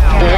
now,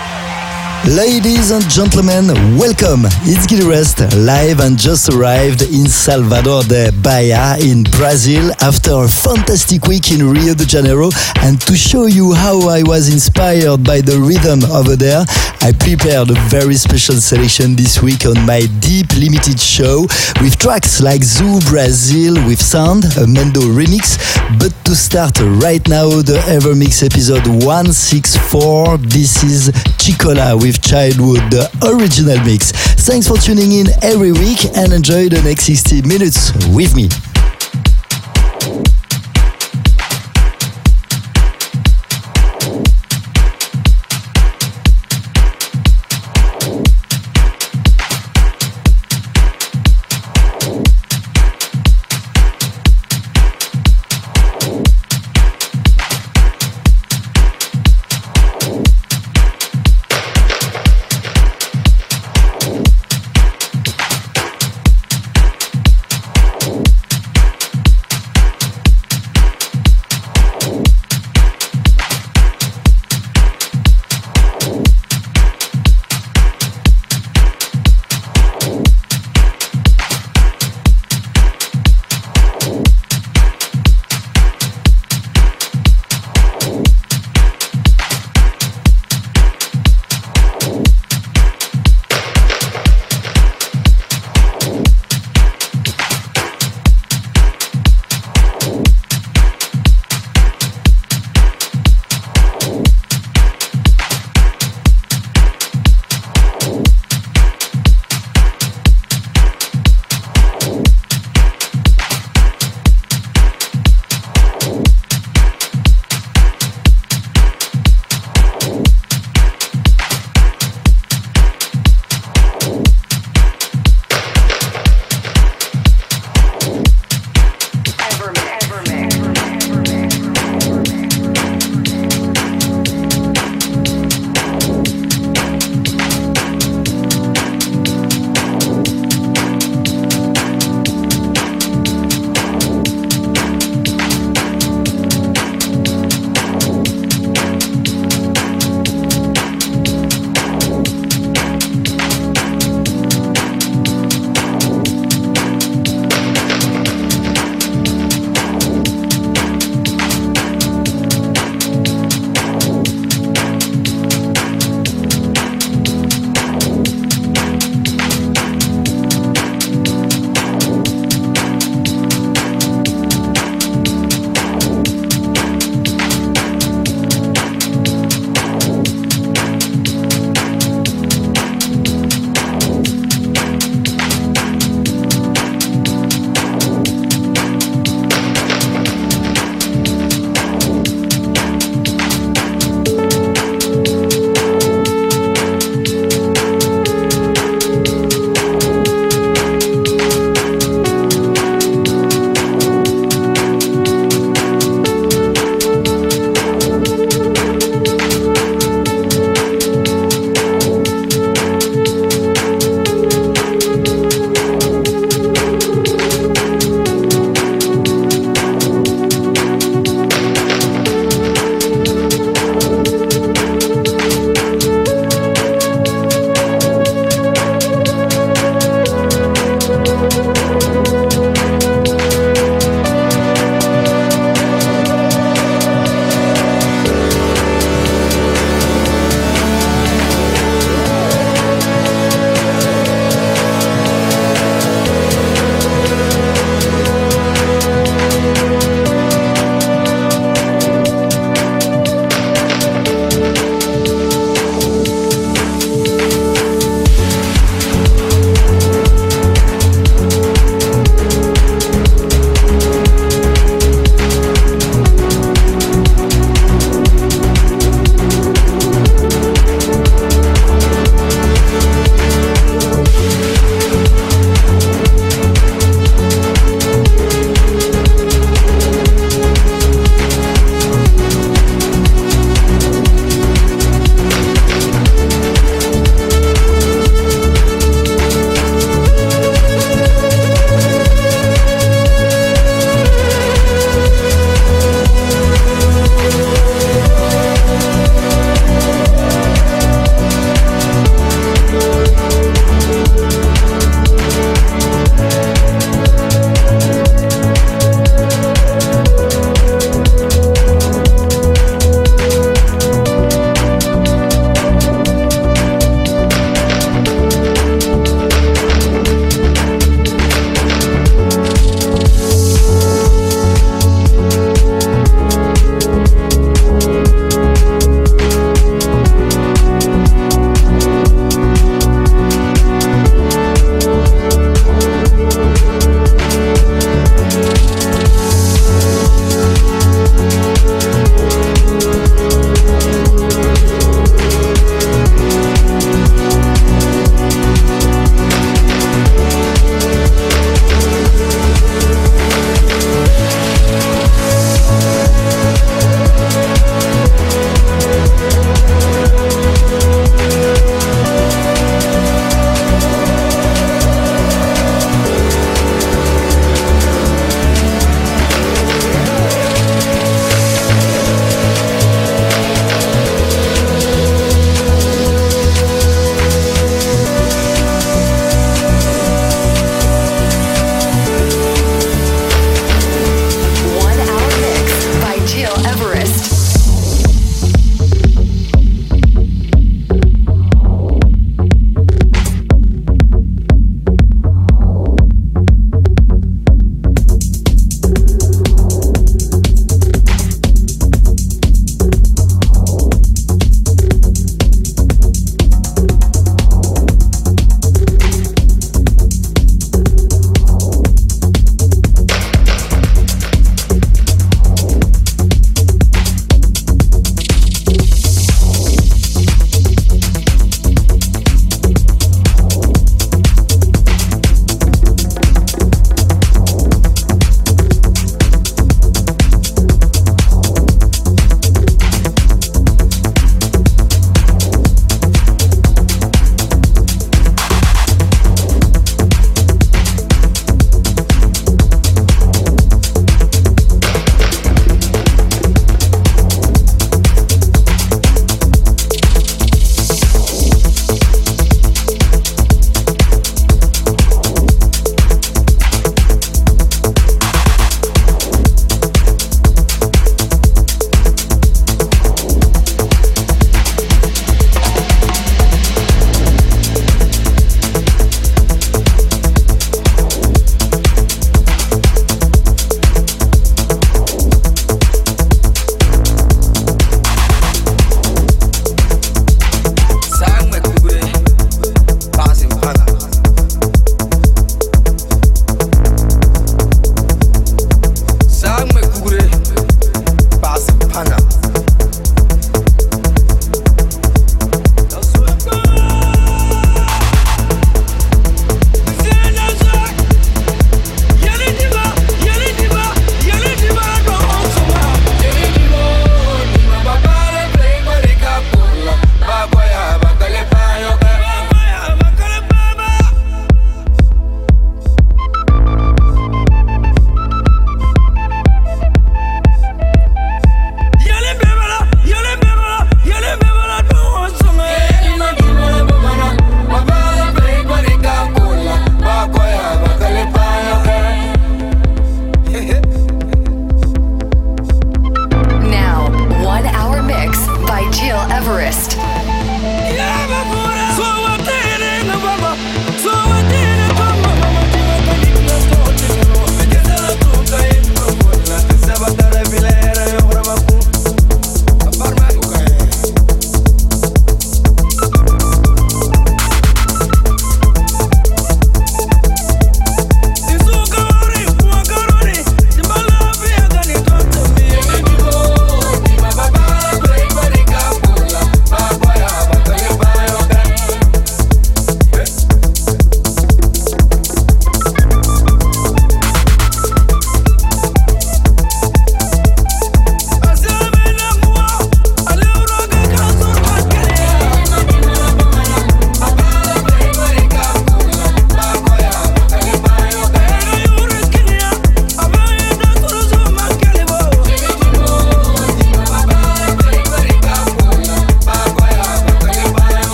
Ladies and gentlemen, welcome. It's Gil Everest, live and just arrived in Salvador de Bahia in Brazil after a fantastic week in Rio de Janeiro. And to show you how I was inspired by the rhythm over there, I prepared a very special selection this week on my Deep Limited show with tracks like Zoo Brazil with Sound, a Mendo remix. But to start right now, the Evermix episode 164, this is Chicola with Childhood, the original mix. Thanks for tuning in every week and enjoy the next 60 minutes with me.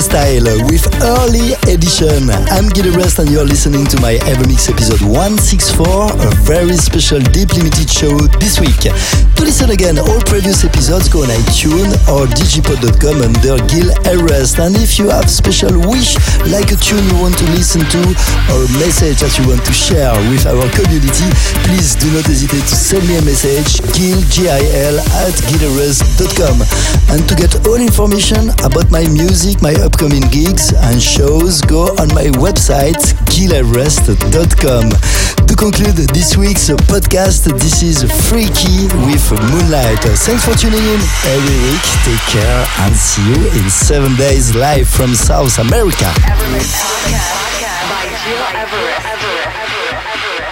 Style early edition. I'm Gil Everest and you're listening to my Evermix episode 164, a very special deep limited show this week. To listen again, all previous episodes go on iTunes or digipod.com under Gil Everest. And if you have a special wish, like a tune you want to listen to or a message that you want to share with our community, please do not hesitate to send me a message, gil, G-I-L, at gileverest.com. And to get all information about my music, my upcoming gigs and shows, go on my website gileverest.com. To conclude this week's podcast, this is Freaky with Moonlight. Thanks for tuning in every week. Take care and see you in seven days live from South America. Everest, podcast, podcast by Gil Everest. Everest, Everest, Everest, Everest,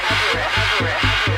Everest, Everest.